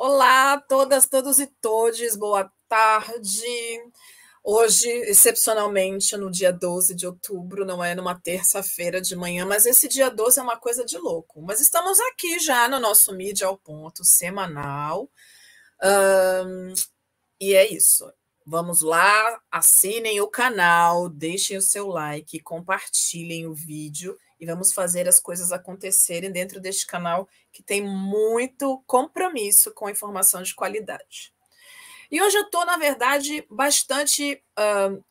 Olá a todas, todos e todes, boa tarde. Hoje, excepcionalmente, no dia 12 de outubro, não é numa terça-feira de manhã, mas esse dia 12 é uma coisa de louco. Mas estamos aqui já no nosso Mídia ao Ponto semanal. Um, e é isso. Vamos lá, assinem o canal, deixem o seu like, compartilhem o vídeo e vamos fazer as coisas acontecerem dentro deste canal que tem muito compromisso com informação de qualidade. E hoje eu estou, na verdade, bastante uh,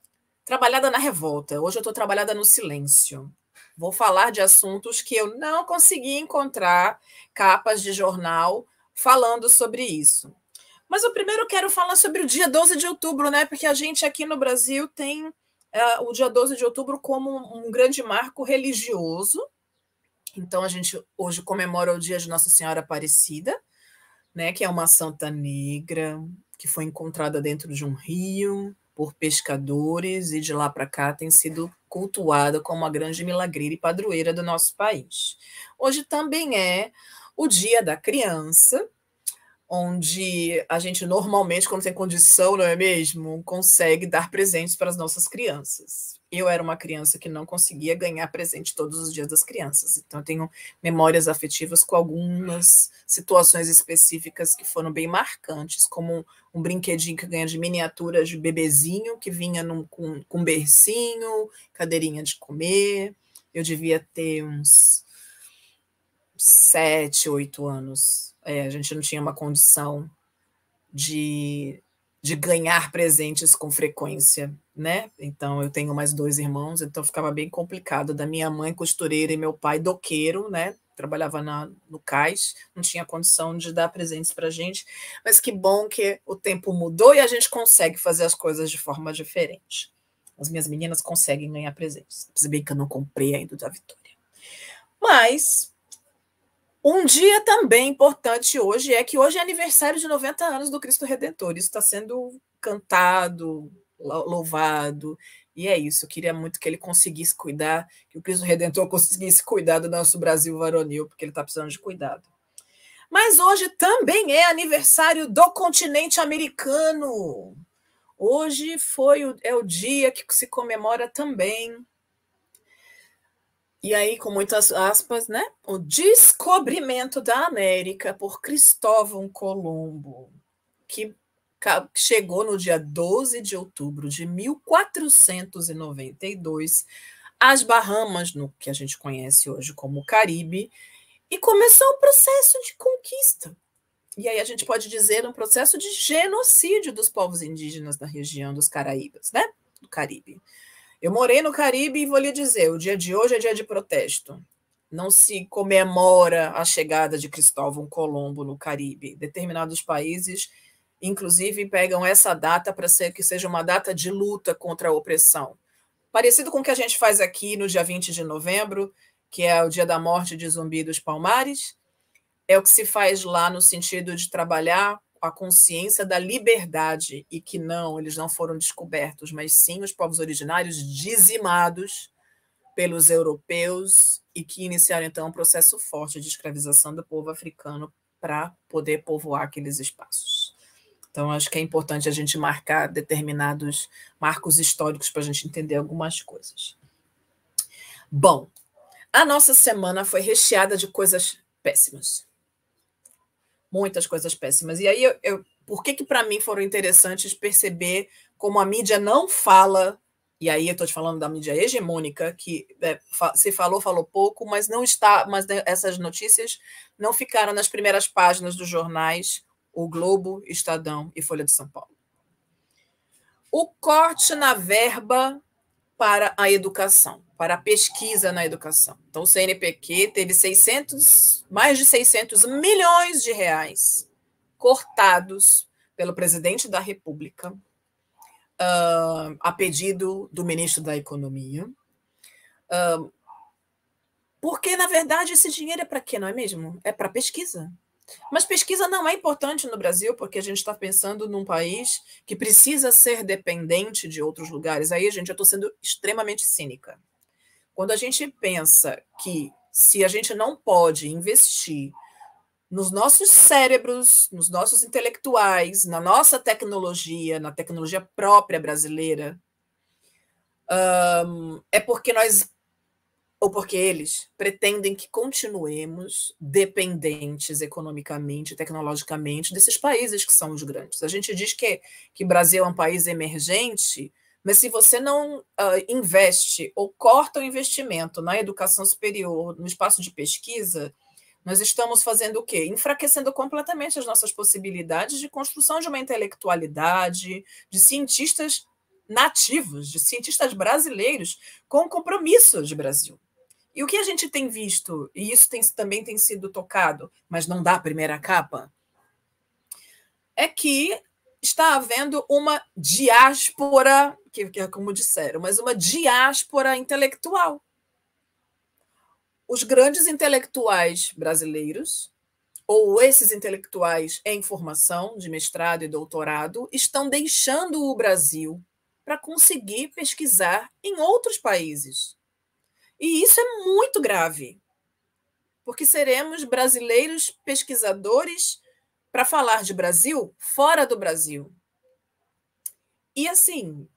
trabalhada na revolta. Hoje eu estou trabalhada no silêncio. Vou falar de assuntos que eu não consegui encontrar capas de jornal falando sobre isso. Mas eu primeiro quero falar sobre o dia 12 de outubro, né? Porque a gente aqui no Brasil tem uh, o dia 12 de outubro como um grande marco religioso. Então, a gente hoje comemora o dia de Nossa Senhora Aparecida, né, que é uma santa negra que foi encontrada dentro de um rio por pescadores e de lá para cá tem sido cultuada como uma grande milagreira e padroeira do nosso país. Hoje também é o Dia da Criança, onde a gente normalmente, quando tem condição, não é mesmo, consegue dar presentes para as nossas crianças. Eu era uma criança que não conseguia ganhar presente todos os dias das crianças, então eu tenho memórias afetivas com algumas situações específicas que foram bem marcantes, como um, brinquedinho que ganha de miniatura de bebezinho, que vinha num, com, com bercinho, cadeirinha de comer. Eu devia ter uns sete, oito anos é, a gente não tinha uma condição de, de ganhar presentes com frequência, né? Então eu tenho mais dois irmãos, então ficava bem complicado. Da minha mãe costureira e meu pai doqueiro, né? Trabalhava na, no cais, não tinha condição de dar presentes para gente, mas que bom que o tempo mudou e a gente consegue fazer as coisas de forma diferente. As minhas meninas conseguem ganhar presentes, se bem que eu não comprei ainda da Vitória. Mas um dia também importante hoje é que hoje é aniversário de 90 anos do Cristo Redentor. Isso está sendo cantado, louvado. E é isso. Eu queria muito que ele conseguisse cuidar, que o Cristo Redentor conseguisse cuidar do nosso Brasil varonil, porque ele está precisando de cuidado. Mas hoje também é aniversário do continente americano. Hoje foi o, é o dia que se comemora também e aí, com muitas aspas, né? O descobrimento da América por Cristóvão Colombo, que chegou no dia 12 de outubro de 1492 às Bahamas, no que a gente conhece hoje como Caribe, e começou um processo de conquista. E aí a gente pode dizer um processo de genocídio dos povos indígenas da região dos Caraíbas, né? Do Caribe. Eu morei no Caribe e vou lhe dizer: o dia de hoje é dia de protesto. Não se comemora a chegada de Cristóvão Colombo no Caribe. Determinados países, inclusive, pegam essa data para ser que seja uma data de luta contra a opressão. Parecido com o que a gente faz aqui no dia 20 de novembro, que é o dia da morte de Zumbi dos Palmares, é o que se faz lá no sentido de trabalhar a consciência da liberdade e que não, eles não foram descobertos, mas sim os povos originários dizimados pelos europeus e que iniciaram então um processo forte de escravização do povo africano para poder povoar aqueles espaços. Então, acho que é importante a gente marcar determinados marcos históricos para a gente entender algumas coisas. Bom, a nossa semana foi recheada de coisas péssimas muitas coisas péssimas. E aí, eu, eu por que, que para mim foram interessantes perceber como a mídia não fala, e aí eu estou te falando da mídia hegemônica, que é, se falou, falou pouco, mas não está, mas essas notícias não ficaram nas primeiras páginas dos jornais O Globo, Estadão e Folha de São Paulo. O corte na verba para a educação, para a pesquisa na educação. Então, o CNPq teve 600, mais de 600 milhões de reais cortados pelo presidente da República, uh, a pedido do ministro da Economia. Uh, porque, na verdade, esse dinheiro é para quê, não é mesmo? É para pesquisa. Mas pesquisa não é importante no Brasil, porque a gente está pensando num país que precisa ser dependente de outros lugares. Aí, gente, eu estou sendo extremamente cínica. Quando a gente pensa que se a gente não pode investir nos nossos cérebros, nos nossos intelectuais, na nossa tecnologia, na tecnologia própria brasileira, um, é porque nós, ou porque eles, pretendem que continuemos dependentes economicamente, tecnologicamente, desses países que são os grandes. A gente diz que, que Brasil é um país emergente, mas se você não uh, investe ou corta o investimento na educação superior, no espaço de pesquisa, nós estamos fazendo o quê? Enfraquecendo completamente as nossas possibilidades de construção de uma intelectualidade, de cientistas nativos, de cientistas brasileiros com compromisso de Brasil. E o que a gente tem visto, e isso tem, também tem sido tocado, mas não dá a primeira capa, é que está havendo uma diáspora, que, que é como disseram, mas uma diáspora intelectual os grandes intelectuais brasileiros, ou esses intelectuais em formação de mestrado e doutorado, estão deixando o Brasil para conseguir pesquisar em outros países. E isso é muito grave, porque seremos brasileiros pesquisadores para falar de Brasil fora do Brasil. E assim,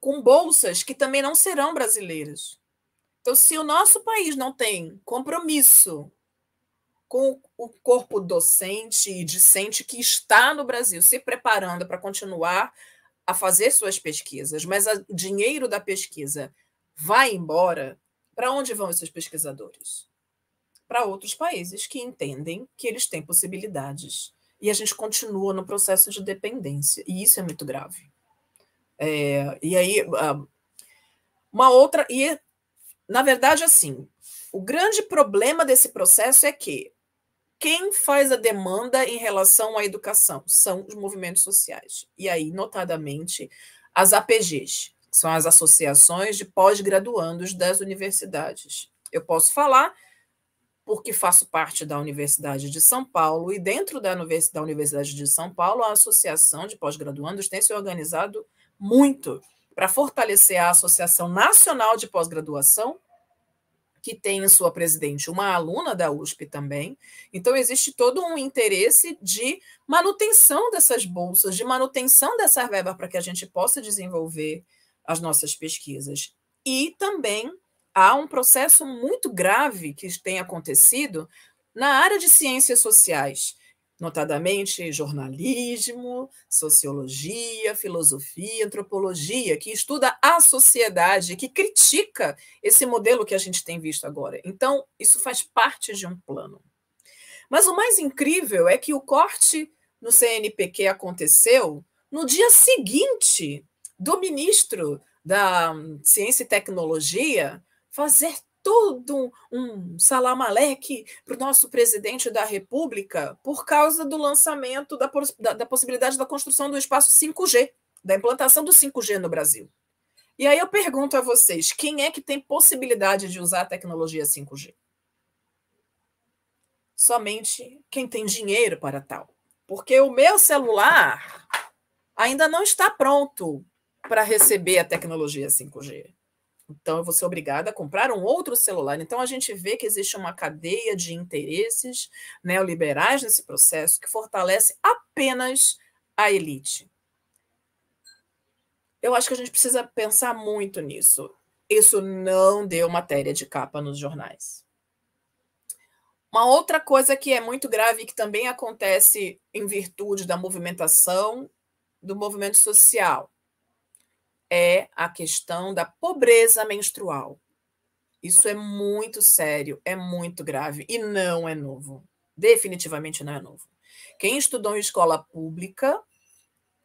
com bolsas que também não serão brasileiras. Então, se o nosso país não tem compromisso com o corpo docente e discente que está no Brasil se preparando para continuar a fazer suas pesquisas, mas o dinheiro da pesquisa vai embora, para onde vão esses pesquisadores? Para outros países que entendem que eles têm possibilidades. E a gente continua no processo de dependência, e isso é muito grave. É, e aí, ah, uma outra. E na verdade, assim, o grande problema desse processo é que quem faz a demanda em relação à educação são os movimentos sociais. E aí, notadamente, as APGs, são as associações de pós-graduandos das universidades. Eu posso falar porque faço parte da Universidade de São Paulo, e dentro da Universidade de São Paulo, a Associação de Pós-Graduandos tem se organizado muito para fortalecer a Associação Nacional de Pós-Graduação, que tem em sua presidente uma aluna da USP também. Então, existe todo um interesse de manutenção dessas bolsas, de manutenção dessa verba para que a gente possa desenvolver as nossas pesquisas. E também há um processo muito grave que tem acontecido na área de ciências sociais notadamente jornalismo, sociologia, filosofia, antropologia, que estuda a sociedade, que critica esse modelo que a gente tem visto agora. Então, isso faz parte de um plano. Mas o mais incrível é que o corte no CNPq aconteceu no dia seguinte do ministro da Ciência e Tecnologia fazer todo um salamaleque para o nosso presidente da República por causa do lançamento da, da, da, possibilidade da construção do espaço 5G, da implantação do 5G no Brasil. E aí eu pergunto a vocês: quem é que tem possibilidade de usar a tecnologia 5G? Somente quem tem dinheiro para tal. Porque o meu celular ainda não está pronto para receber a tecnologia 5G. Então, eu vou ser obrigada a comprar um outro celular. Então, a gente vê que existe uma cadeia de interesses neoliberais nesse processo que fortalece apenas a elite. Eu acho que a gente precisa pensar muito nisso. Isso não deu matéria de capa nos jornais. Uma outra coisa que é muito grave e que também acontece em virtude da movimentação do movimento social é a questão da pobreza menstrual. Isso é muito sério, é muito grave e não é novo. Definitivamente não é novo. Quem estudou em escola pública,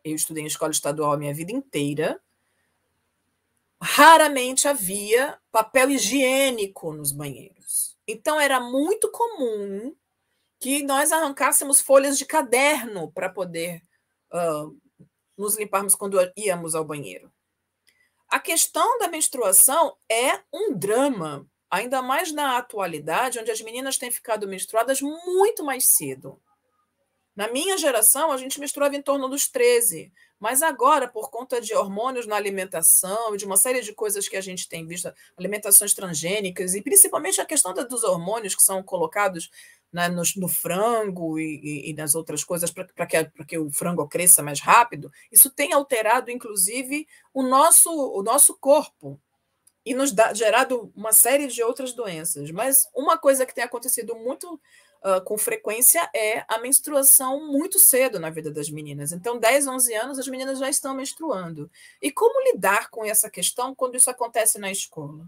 eu estudei em escola estadual a minha vida inteira, raramente havia papel higiênico nos banheiros. Então era muito comum que nós arrancássemos folhas de caderno para poder uh, nos limparmos quando íamos ao banheiro. A questão da menstruação é um drama, ainda mais na atualidade, onde as meninas têm ficado menstruadas muito mais cedo. Na minha geração, a gente menstruava em torno dos 13, mas agora, por conta de hormônios na alimentação e de uma série de coisas que a gente tem visto, alimentações transgênicas, e principalmente a questão dos hormônios que são colocados né, no, no, frango e, e, nas outras coisas para que, que o frango cresça mais rápido, isso tem alterado, inclusive, o nosso, o nosso corpo e nos dá, gerado uma série de outras doenças. Mas uma coisa que tem acontecido muito uh, com frequência é a menstruação muito cedo na vida das meninas. Então, 10, 11 anos, as meninas já estão menstruando. E como lidar com essa questão quando isso acontece na escola?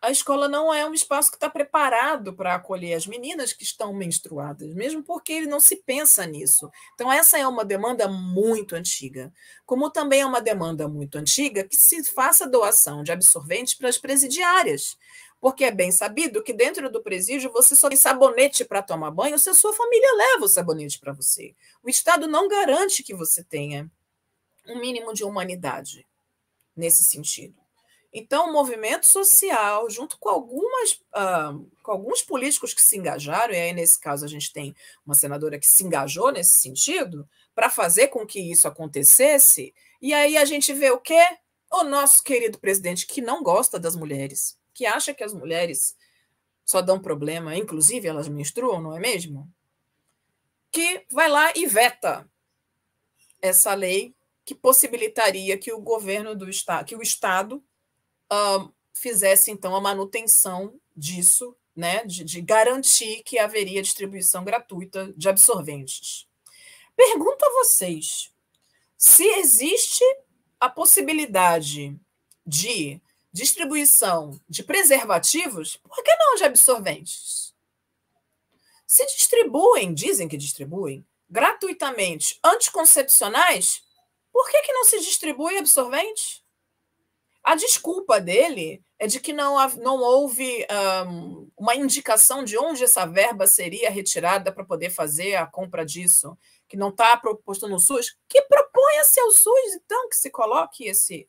A escola não é um espaço que está preparado para acolher as meninas que estão menstruadas, mesmo porque ele não se pensa nisso. Então, essa é uma demanda muito antiga. Como também é uma demanda muito antiga que se faça doação de absorventes para as presidiárias. Porque é bem sabido que dentro do presídio você só tem sabonete para tomar banho se a sua família leva o sabonete para você. O Estado não garante que você tenha um mínimo de humanidade nesse sentido. Então, o movimento social, junto com, algumas, uh, com alguns políticos que se engajaram, e aí, nesse caso, a gente tem uma senadora que se engajou nesse sentido, para fazer com que isso acontecesse, e aí a gente vê o quê? O nosso querido presidente, que não gosta das mulheres, que acha que as mulheres só dão problema, inclusive elas menstruam, não é mesmo? Que vai lá e veta essa lei que possibilitaria que o governo do estado, que o estado uh, fizesse então a manutenção disso, né, de, de garantir que haveria distribuição gratuita de absorventes. Pergunto a vocês se existe a possibilidade de distribuição de preservativos, por que não de absorventes? Se distribuem, dizem que distribuem, gratuitamente anticoncepcionais, por que, que não se distribui absorvente? A desculpa dele é de que não, não houve um, uma indicação de onde essa verba seria retirada para poder fazer a compra disso, que não está proposto no SUS. Que proponha-se ao SUS, então, que se coloque esse,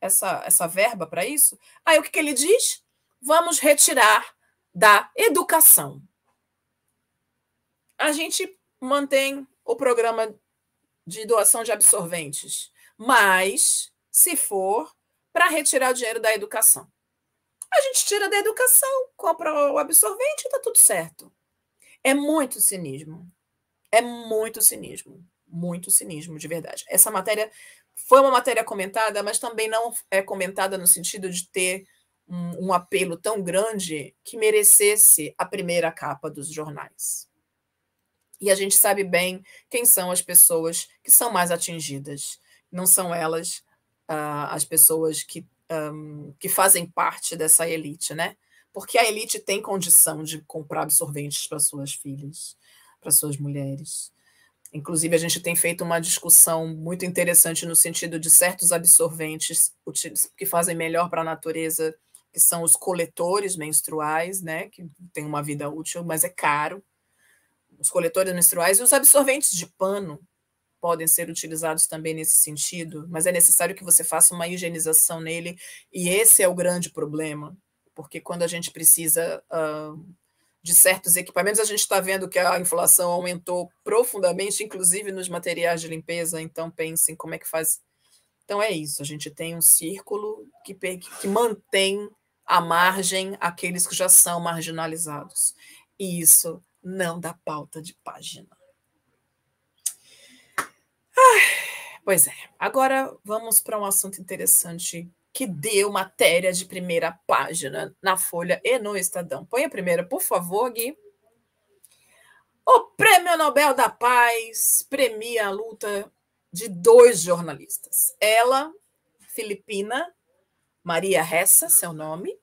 essa, essa verba para isso. Aí o que, que ele diz? Vamos retirar da educação. A gente mantém o programa de doação de absorventes, mas se for para retirar o dinheiro da educação. A gente tira da educação, compra o absorvente e está tudo certo. É muito cinismo. É muito cinismo. Muito cinismo, de verdade. Essa matéria foi uma matéria comentada, mas também não é comentada no sentido de ter um, um apelo tão grande que merecesse a primeira capa dos jornais. E a gente sabe bem quem são as pessoas que são mais atingidas. Não são elas uh, as pessoas que, um, que fazem parte dessa elite, né? Porque a elite tem condição de comprar absorventes para suas filhas, para suas mulheres. Inclusive, a gente tem feito uma discussão muito interessante no sentido de certos absorventes que fazem melhor para a natureza, que são os coletores menstruais, né? Que tem uma vida útil, mas é caro. Os coletores menstruais e os absorventes de pano, podem ser utilizados também nesse sentido, mas é necessário que você faça uma higienização nele, e esse é o grande problema, porque quando a gente precisa uh, de certos equipamentos, a gente está vendo que a inflação aumentou profundamente, inclusive nos materiais de limpeza, então pensem como é que faz. Então é isso, a gente tem um círculo que, que mantém à margem aqueles que já são marginalizados. E isso não dá pauta de página. Pois é. Agora vamos para um assunto interessante que deu matéria de primeira página na Folha e no Estadão. Põe a primeira, por favor, Gui. O Prêmio Nobel da Paz premia a luta de dois jornalistas. Ela, filipina, Maria Ressa, seu nome,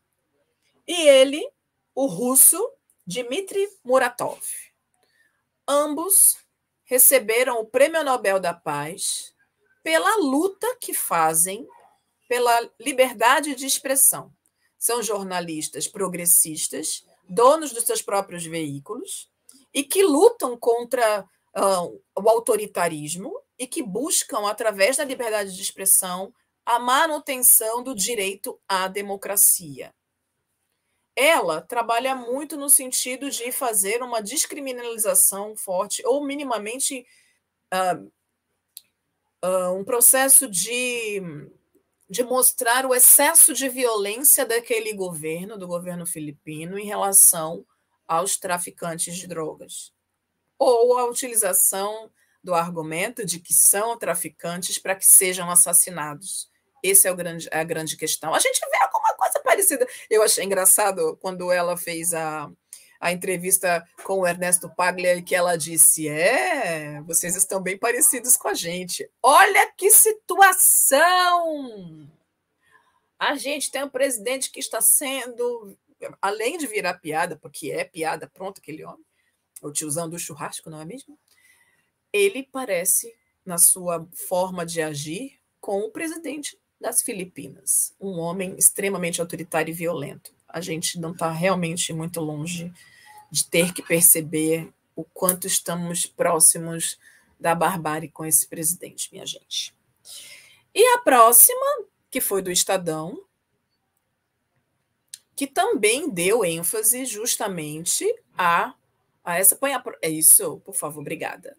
e ele, o russo, Dmitry Muratov. Ambos receberam o Prêmio Nobel da Paz pela luta que fazem pela liberdade de expressão. São jornalistas progressistas, donos dos seus próprios veículos e que lutam contra uh, o autoritarismo e que buscam, através da liberdade de expressão, a manutenção do direito à democracia ela trabalha muito no sentido de fazer uma descriminalização forte, ou minimamente uh, uh, um processo de, de mostrar o excesso de violência daquele governo, do governo filipino, em relação aos traficantes de drogas, ou a utilização do argumento de que são traficantes para que sejam assassinados. Essa é o grande, a grande questão. A gente vê alguma coisa parecida. Eu achei engraçado quando ela fez a, a entrevista com o Ernesto Paglia, que ela disse: É, vocês estão bem parecidos com a gente. Olha que situação! A gente tem um presidente que está sendo, além de virar piada, porque é piada, pronto, aquele homem, o tiozão do churrasco, não é mesmo? Ele parece, na sua forma de agir, com o presidente das Filipinas, um homem extremamente autoritário e violento. A gente não está realmente muito longe de ter que perceber o quanto estamos próximos da barbárie com esse presidente, minha gente. E a próxima, que foi do Estadão, que também deu ênfase justamente a, a essa. Põe a, é isso, por favor, obrigada.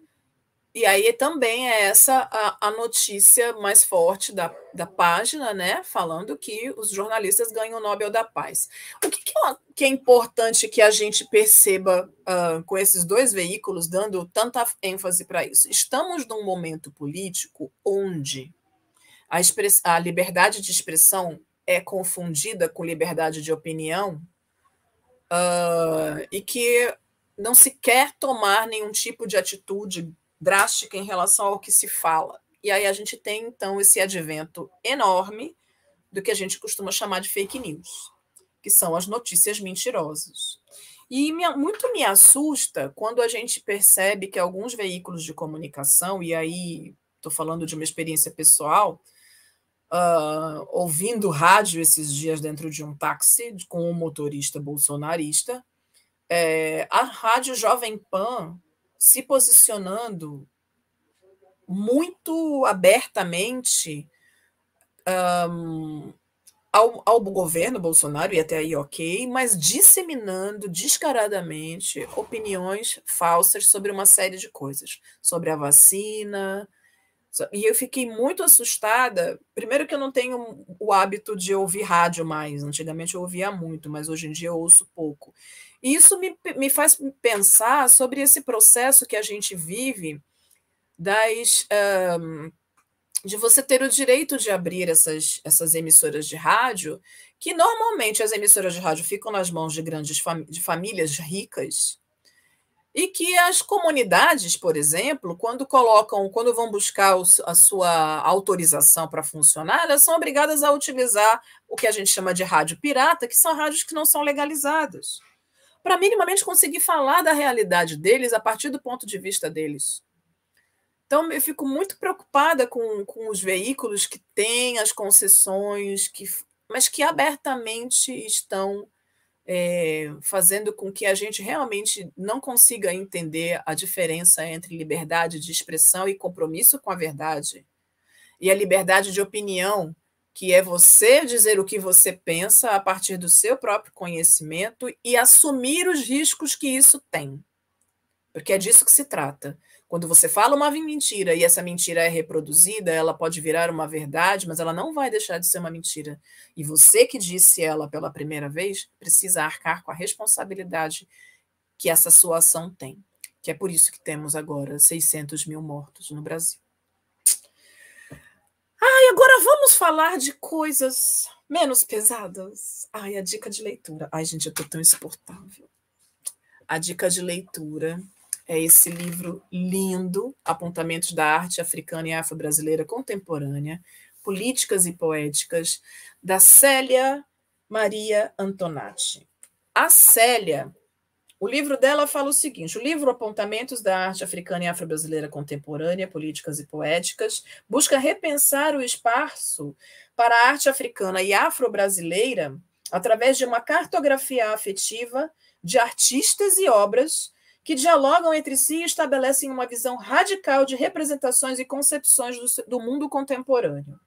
E aí também é essa a, a, notícia mais forte da, da página, né? Falando que os jornalistas ganham o Nobel da Paz. O que, que, é, que é, importante que a gente perceba uh, com esses dois veículos dando tanta ênfase para isso? Estamos num momento político onde a, express, a liberdade de expressão é confundida com liberdade de opinião uh, e que não se quer tomar nenhum tipo de atitude drástica em relação ao que se fala. E aí a gente tem, então, esse advento enorme do que a gente costuma chamar de fake news, que são as notícias mentirosas. E me, muito me assusta quando a gente percebe que alguns veículos de comunicação, e aí estou falando de uma experiência pessoal, uh, ouvindo rádio esses dias dentro de um táxi com um motorista bolsonarista, é, a rádio Jovem Pan se posicionando muito abertamente um, ao, ao, governo Bolsonaro, e até aí ok, mas disseminando descaradamente opiniões falsas sobre uma série de coisas, sobre a vacina. E eu fiquei muito assustada. Primeiro, que eu não tenho o hábito de ouvir rádio mais. Antigamente eu ouvia muito, mas hoje em dia eu ouço pouco. E isso me, me faz pensar sobre esse processo que a gente vive das. Um, de você ter o direito de abrir essas, essas emissoras de rádio, que normalmente as emissoras de rádio ficam nas mãos de grandes de famílias ricas, e que as comunidades, por exemplo, quando colocam, quando vão buscar a sua autorização para funcionar, elas são obrigadas a utilizar o que a gente chama de rádio pirata, que são rádios que não são legalizados para minimamente conseguir falar da realidade deles a partir do ponto de vista deles. Então, eu fico muito preocupada com, com os veículos que têm as concessões, que, mas que abertamente estão é, fazendo com que a gente realmente não consiga entender a diferença entre liberdade de expressão e compromisso com a verdade, e a liberdade de opinião, que é você dizer o que você pensa a partir do seu próprio conhecimento e assumir os riscos que isso tem. Porque é disso que se trata. Quando você fala uma mentira e essa mentira é reproduzida, ela pode virar uma verdade, mas ela não vai deixar de ser uma mentira. E você que disse ela pela primeira vez precisa arcar com a responsabilidade que essa sua ação tem. Que é por isso que temos agora 600 mil mortos no Brasil. Ai, agora vamos falar de coisas menos pesadas. Ai, a dica de leitura. Ai, gente, eu tô tão insuportável. A dica de leitura é esse livro lindo, Apontamentos da Arte Africana e Afro-Brasileira Contemporânea, Políticas e Poéticas, da Célia Maria Antonati. A Célia o livro dela fala o seguinte: o livro Apontamentos da Arte Africana e Afro-Brasileira Contemporânea, Políticas e Poéticas, busca repensar o espaço para a arte africana e afro-brasileira através de uma cartografia afetiva de artistas e obras que dialogam entre si e estabelecem uma visão radical de representações e concepções do, do mundo contemporâneo.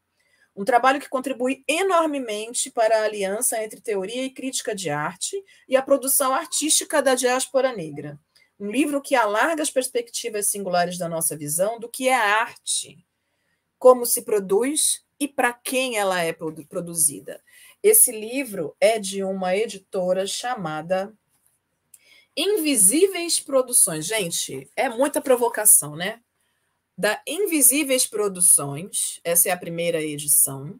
Um trabalho que contribui enormemente para a aliança entre teoria e crítica de arte e a produção artística da diáspora negra. Um livro que alarga as perspectivas singulares da nossa visão do que é arte, como se produz e para quem ela é produzida. Esse livro é de uma editora chamada Invisíveis Produções. Gente, é muita provocação, né? Da Invisíveis Produções, essa é a primeira edição.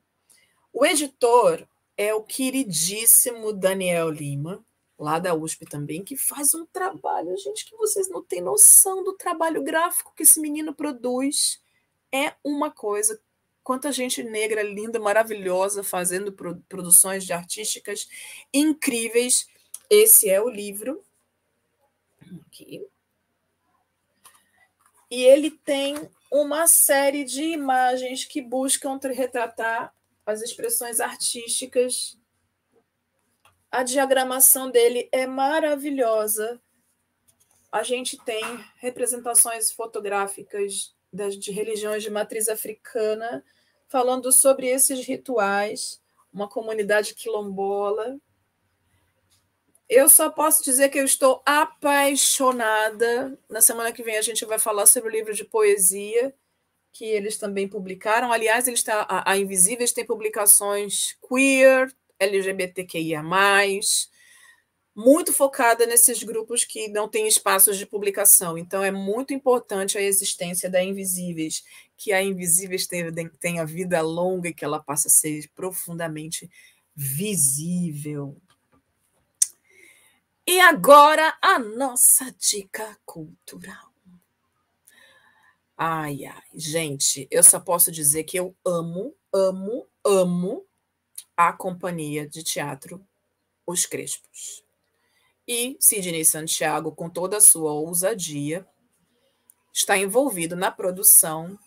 O editor é o queridíssimo Daniel Lima, lá da USP também, que faz um trabalho, gente, que vocês não têm noção do trabalho gráfico que esse menino produz. É uma coisa. Quanta gente negra, linda, maravilhosa, fazendo produções de artísticas incríveis. Esse é o livro. Aqui. E ele tem uma série de imagens que buscam retratar as expressões artísticas a diagramação dele é maravilhosa. A gente tem representações fotográficas das, de religiões de matriz africana, falando sobre esses rituais, uma comunidade quilombola. Eu só posso dizer que eu estou apaixonada. Na semana que vem a gente vai falar sobre o livro de poesia que eles também publicaram. Aliás, eles a, a Invisíveis tem publicações queer, LGBTQIA, muito focada nesses grupos que não têm espaços de publicação. Então, é muito importante a existência da Invisíveis, que a Invisíveis tenha vida longa e que ela passe a ser profundamente visível. E agora a nossa dica cultural. Ai, ai, gente, eu só posso dizer que eu amo, amo, amo a companhia de teatro Os Crespos. E Sidney Santiago, com toda a sua ousadia, está envolvido na produção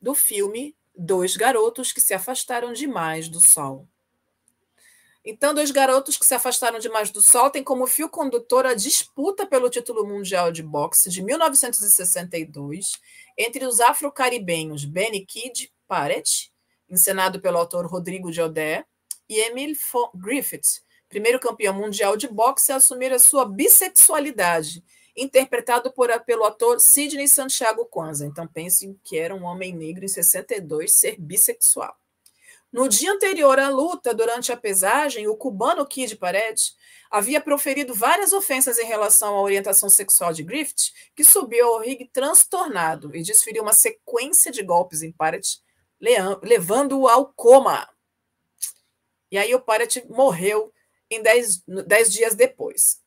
do filme Dois Garotos que se afastaram demais do sol. Então, dois garotos que se afastaram demais do sol têm como fio condutor a disputa pelo título mundial de boxe de 1962 entre os afro-caribenhos Benny Kidd Parrett, encenado pelo autor Rodrigo Jodé, e Emil Griffith, primeiro campeão mundial de boxe a assumir a sua bissexualidade, interpretado por, pelo ator Sidney Santiago Kwanzaa. Então pense que era um homem negro em 62 ser bissexual. No dia anterior à luta, durante a pesagem, o cubano Kid Paredes havia proferido várias ofensas em relação à orientação sexual de Griffith, que subiu ao ringue transtornado e desferiu uma sequência de golpes em Paredes, levando-o ao coma. E aí o Parrott morreu em dez, dez dias depois.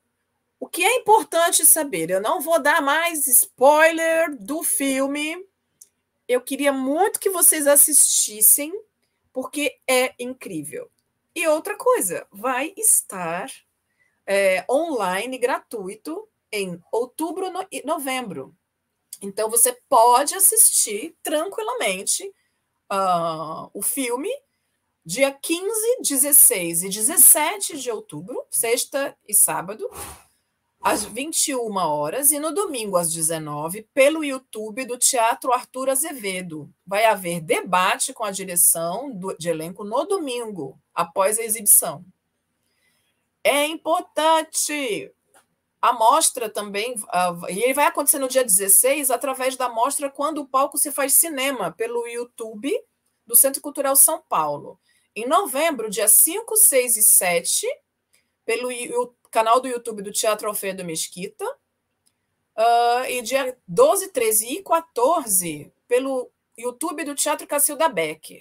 O que é importante saber, eu não vou dar mais spoiler do filme. Eu queria muito que vocês assistissem, porque é incrível. E outra coisa, vai estar é, online gratuito em outubro e novembro. Então você pode assistir tranquilamente uh, o filme dia 15, 16 e 17 de outubro, sexta e sábado, às 21 horas, e no domingo, às 19, pelo YouTube do Teatro Arthur Azevedo. Vai haver debate com a direção do, de elenco no domingo, após a exibição. É importante. A mostra também, uh, e ele vai acontecer no dia 16, através da mostra Quando o Palco se faz cinema, pelo YouTube do Centro Cultural São Paulo. Em novembro, dia 5, 6 e 7, pelo canal do YouTube do Teatro Alfredo Mesquita. Uh, e dia 12, 13 e 14, pelo YouTube do Teatro Cacilda Becker.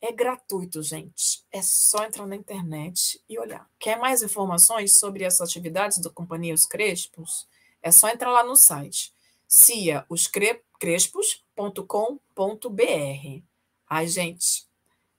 É gratuito, gente. É só entrar na internet e olhar. Quer mais informações sobre essas atividades da Companhia Os Crespos? É só entrar lá no site ciaoscrespos.com.br. Ai, gente,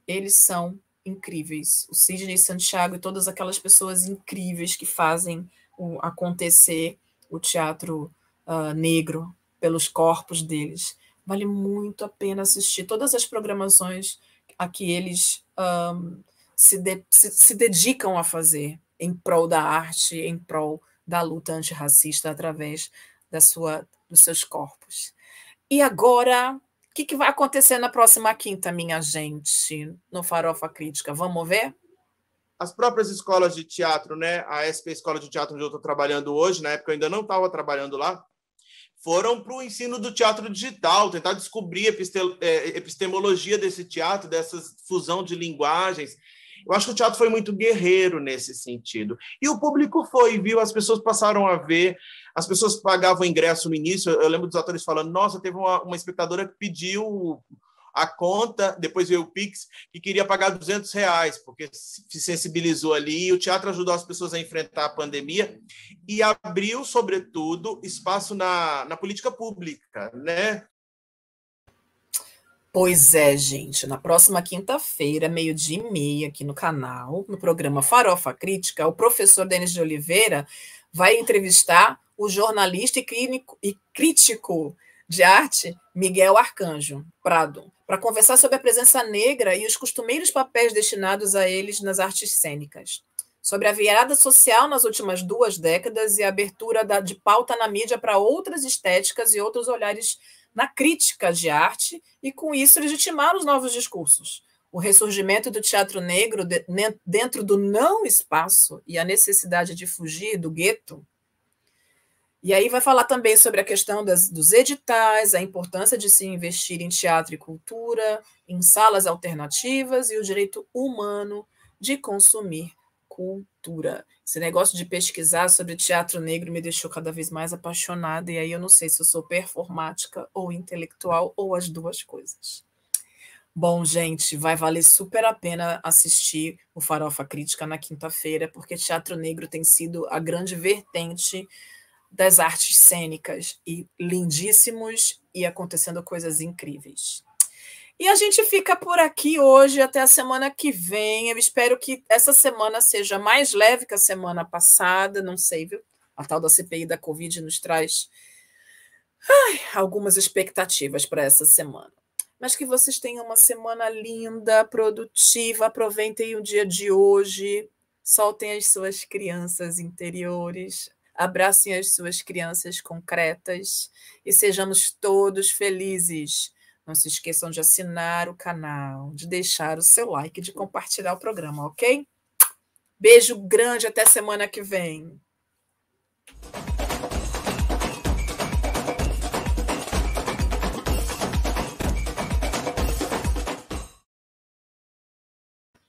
eles são incríveis. O Sidney Santiago e todas aquelas pessoas incríveis que fazem o, acontecer o teatro uh, negro pelos corpos deles. Vale muito a pena assistir todas as programações a que eles um, se, de, se, se dedicam a fazer em prol da arte, em prol da luta antirracista através da sua, dos seus corpos. E agora que, que vai acontecer na próxima quinta, minha gente, no Farofa Crítica? Vamos ver? As próprias escolas de teatro, né? A SP Escola de Teatro onde eu estou trabalhando hoje, na época eu ainda não estava trabalhando lá, foram para o ensino do teatro digital, tentar descobrir a é, epistemologia desse teatro, dessa fusão de linguagens. Eu acho que o teatro foi muito guerreiro nesse sentido. E o público foi, viu? As pessoas passaram a ver, as pessoas pagavam ingresso no início. Eu lembro dos atores falando: nossa, teve uma, uma espectadora que pediu a conta, depois veio o Pix, que queria pagar 200 reais, porque se sensibilizou ali, e o teatro ajudou as pessoas a enfrentar a pandemia e abriu, sobretudo, espaço na, na política pública, né? Pois é, gente. Na próxima quinta-feira, meio-dia e meia, aqui no canal, no programa Farofa Crítica, o professor Denis de Oliveira vai entrevistar o jornalista e, clínico, e crítico de arte Miguel Arcanjo Prado, para conversar sobre a presença negra e os costumeiros papéis destinados a eles nas artes cênicas, sobre a virada social nas últimas duas décadas e a abertura da, de pauta na mídia para outras estéticas e outros olhares na crítica de arte e, com isso, legitimar os novos discursos. O ressurgimento do teatro negro dentro do não espaço e a necessidade de fugir do gueto. E aí vai falar também sobre a questão das, dos editais, a importância de se investir em teatro e cultura, em salas alternativas e o direito humano de consumir cultura. Esse negócio de pesquisar sobre teatro negro me deixou cada vez mais apaixonada, e aí eu não sei se eu sou performática ou intelectual ou as duas coisas. Bom, gente, vai valer super a pena assistir o Farofa Crítica na quinta-feira, porque teatro negro tem sido a grande vertente das artes cênicas e lindíssimos e acontecendo coisas incríveis. E a gente fica por aqui hoje até a semana que vem. Eu espero que essa semana seja mais leve que a semana passada. Não sei, viu? A tal da CPI da Covid nos traz ai, algumas expectativas para essa semana. Mas que vocês tenham uma semana linda, produtiva. Aproveitem o dia de hoje. Soltem as suas crianças interiores. Abracem as suas crianças concretas e sejamos todos felizes não se esqueçam de assinar o canal, de deixar o seu like, de compartilhar o programa, ok? Beijo grande, até semana que vem.